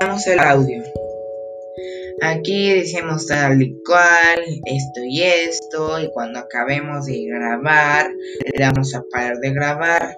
Vamos el audio. Aquí decimos tal y cual, esto y esto, y cuando acabemos de grabar, le damos a parar de grabar.